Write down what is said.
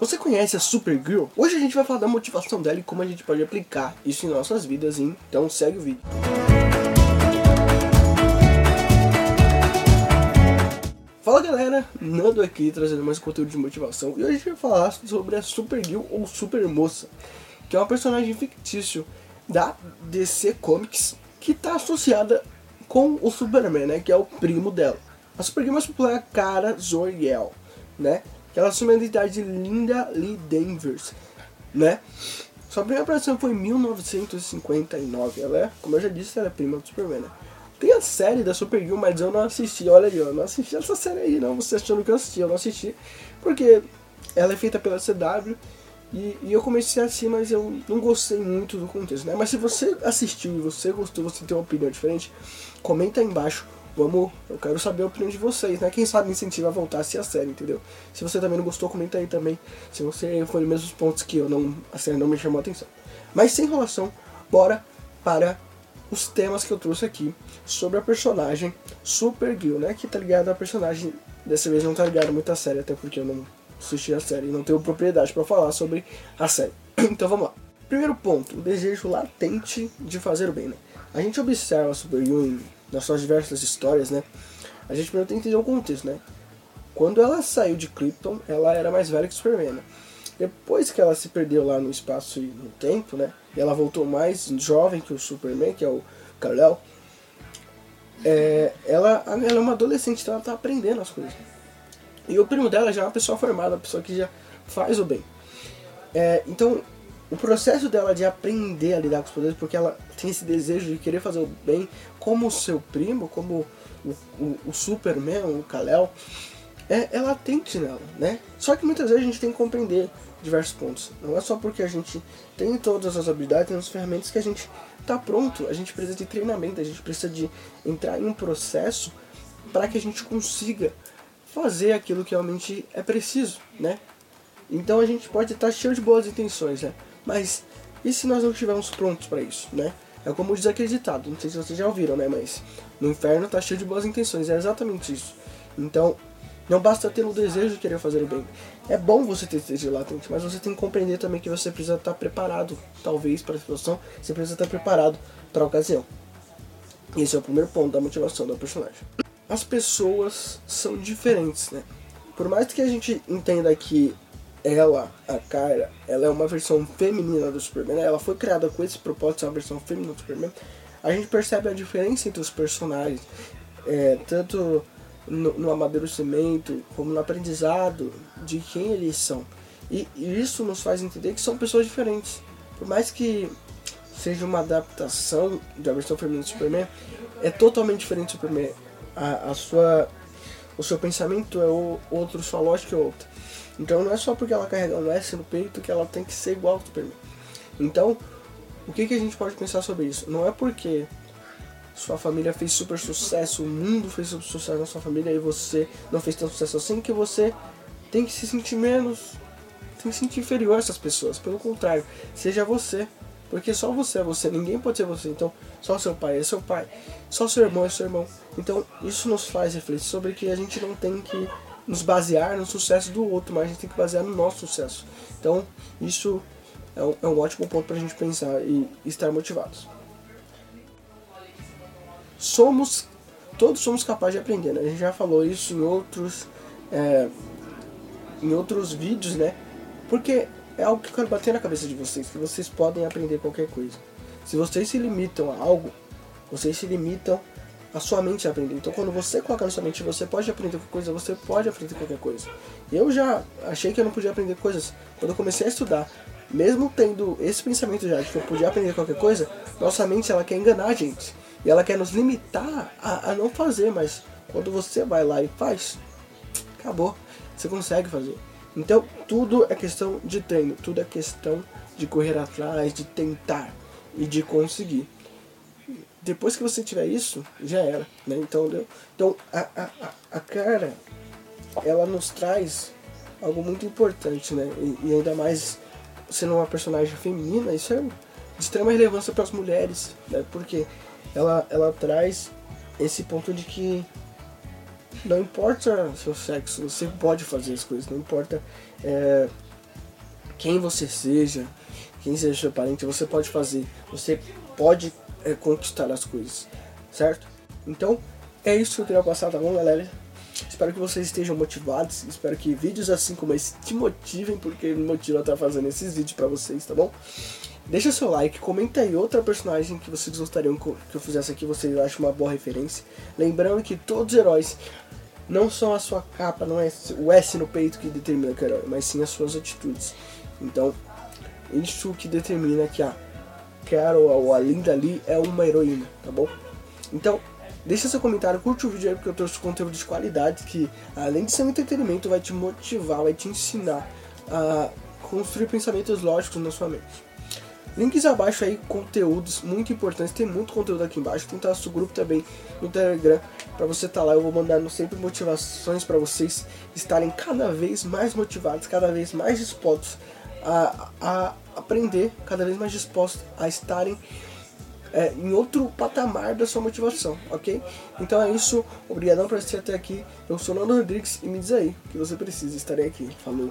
Você conhece a Supergirl? Hoje a gente vai falar da motivação dela e como a gente pode aplicar isso em nossas vidas, hein? então segue o vídeo. Fala galera, Nando aqui trazendo mais conteúdo de motivação e hoje a gente vai falar sobre a Supergirl ou Supermoça, que é uma personagem fictício da DC Comics que está associada com o Superman, né, que é o primo dela. A Supergirl mais popular é a Cara Zor-El, né? Que ela assume a identidade de Linda Lee Danvers, né? Sua primeira aparição foi em 1959. Ela é, como eu já disse, ela é prima do Superman, né? Tem a série da Supergirl, mas eu não assisti. Olha aí, eu não assisti essa série aí, não. Você achando que eu assisti, eu não assisti. Porque ela é feita pela CW e, e, eu comecei assim, mas eu não gostei muito do contexto, né? Mas se você assistiu e você gostou, você tem uma opinião diferente, comenta aí embaixo Vamos, eu quero saber a opinião de vocês, né? Quem sabe incentiva a voltar a assistir a série, entendeu? Se você também não gostou, comenta aí também. Se você foi nos mesmos pontos que eu, não, a série não me chamou a atenção. Mas sem enrolação, bora para os temas que eu trouxe aqui sobre a personagem Supergirl, né? Que tá ligado a personagem, dessa vez não tá ligado muito à série, até porque eu não assisti a série e não tenho propriedade para falar sobre a série. então vamos lá. Primeiro ponto, o desejo latente de fazer o bem, né? A gente observa a Supergirl em nas suas diversas histórias, né? A gente primeiro tem que entender o contexto, né? Quando ela saiu de Krypton, ela era mais velha que o Superman. Né? Depois que ela se perdeu lá no espaço e no tempo, né? E ela voltou mais jovem que o Superman, que é o Kal-El. É, ela, ela é uma adolescente, então ela tá aprendendo as coisas. E o primo dela já é uma pessoa formada, uma pessoa que já faz o bem. É, então, o processo dela de aprender a lidar com os poderes, porque ela tem esse desejo de querer fazer o bem, como o seu primo, como o, o, o Superman, o Kal-El, é, é latente nela, né? Só que muitas vezes a gente tem que compreender diversos pontos. Não é só porque a gente tem todas as habilidades, as ferramentas que a gente está pronto. A gente precisa de treinamento, a gente precisa de entrar em um processo para que a gente consiga fazer aquilo que realmente é preciso, né? Então a gente pode estar cheio de boas intenções, né? Mas e se nós não estivermos prontos para isso, né? É como diz aquele ditado, não sei se vocês já ouviram, né? Mas no inferno tá cheio de boas intenções, é exatamente isso. Então, não basta ter o desejo de querer fazer o bem. É bom você ter desejo latente, mas você tem que compreender também que você precisa estar preparado, talvez, para a situação, você precisa estar preparado para a ocasião. Esse é o primeiro ponto da motivação do personagem. As pessoas são diferentes, né? Por mais que a gente entenda que ela, a Kara, ela é uma versão feminina do Superman, né? ela foi criada com esse propósito ser uma versão feminina do Superman. A gente percebe a diferença entre os personagens, é, tanto no, no, amadurecimento como no aprendizado de quem eles são. E, e, isso nos faz entender que são pessoas diferentes. Por mais que seja uma adaptação da versão feminina do Superman, é totalmente diferente do Superman. A, a sua, o seu pensamento é outro, sua lógica é outra. Então não é só porque ela carrega um S no peito que ela tem que ser igual ao Superman. Então, o que, que a gente pode pensar sobre isso? Não é porque sua família fez super sucesso, o mundo fez super sucesso na sua família e você não fez tanto sucesso assim que você tem que se sentir menos, tem que se sentir inferior a essas pessoas. Pelo contrário, seja você. Porque só você é você, ninguém pode ser você. Então, só seu pai é seu pai, só seu irmão é seu irmão. Então, isso nos faz refletir sobre que a gente não tem que nos basear no sucesso do outro, mas a gente tem que basear no nosso sucesso. Então, isso é um, é um ótimo ponto para a gente pensar e estar motivados. Somos, todos somos capazes de aprender, né? A gente já falou isso em outros, é, em outros vídeos, né? Porque é algo que eu quero bater na cabeça de vocês, que vocês podem aprender qualquer coisa. Se vocês se limitam a algo, vocês se limitam a sua mente a aprender. Então, quando você coloca na sua mente, você pode aprender qualquer coisa, você pode aprender qualquer coisa. Eu já achei que eu não podia aprender coisas. Quando eu comecei a estudar, mesmo tendo esse pensamento já de que eu podia aprender qualquer coisa, nossa mente ela quer enganar a gente. E ela quer nos limitar a, a não fazer, mas quando você vai lá e faz, acabou. Você consegue fazer. Então, tudo é questão de treino, tudo é questão de correr atrás, de tentar e de conseguir depois que você tiver isso, já era. Né? Então, então a, a, a cara, ela nos traz algo muito importante, né? E, e, ainda mais sendo uma personagem feminina, isso é de extrema relevância para as mulheres, né? Porque ela, ela traz esse ponto de que não importa seu sexo, você pode fazer as coisas, não importa é, quem você seja, quem seja seu parente, você pode fazer, você pode é, conquistar as coisas, certo? Então, é isso que eu queria passar, tá bom, galera? Espero que vocês estejam motivados, espero que vídeos assim como esse te motivem, porque me motiva a estar fazendo esses vídeos pra vocês, tá bom? Deixa seu like, comenta aí outra personagem que vocês gostariam que eu fizesse aqui, vocês acham uma boa referência. Lembrando que todos os heróis não são a sua capa, não é o S no peito que determina que é herói, mas sim as suas atitudes. Então, isso que determina que a Carol ou a Linda ali é uma heroína, tá bom? Então, deixa seu comentário, curte o vídeo aí porque eu trouxe conteúdo de qualidade que, além de ser um entretenimento, vai te motivar, vai te ensinar a construir pensamentos lógicos na sua mente. Links abaixo aí, conteúdos muito importantes, tem muito conteúdo aqui embaixo, tem nosso grupo também no Telegram, para você estar tá lá, eu vou mandando sempre motivações para vocês estarem cada vez mais motivados, cada vez mais dispostos a, a aprender, cada vez mais dispostos a estarem é, em outro patamar da sua motivação, ok? Então é isso, obrigadão por assistir até aqui, eu sou o Nando Rodrigues e me diz aí que você precisa, estarei aqui, falou!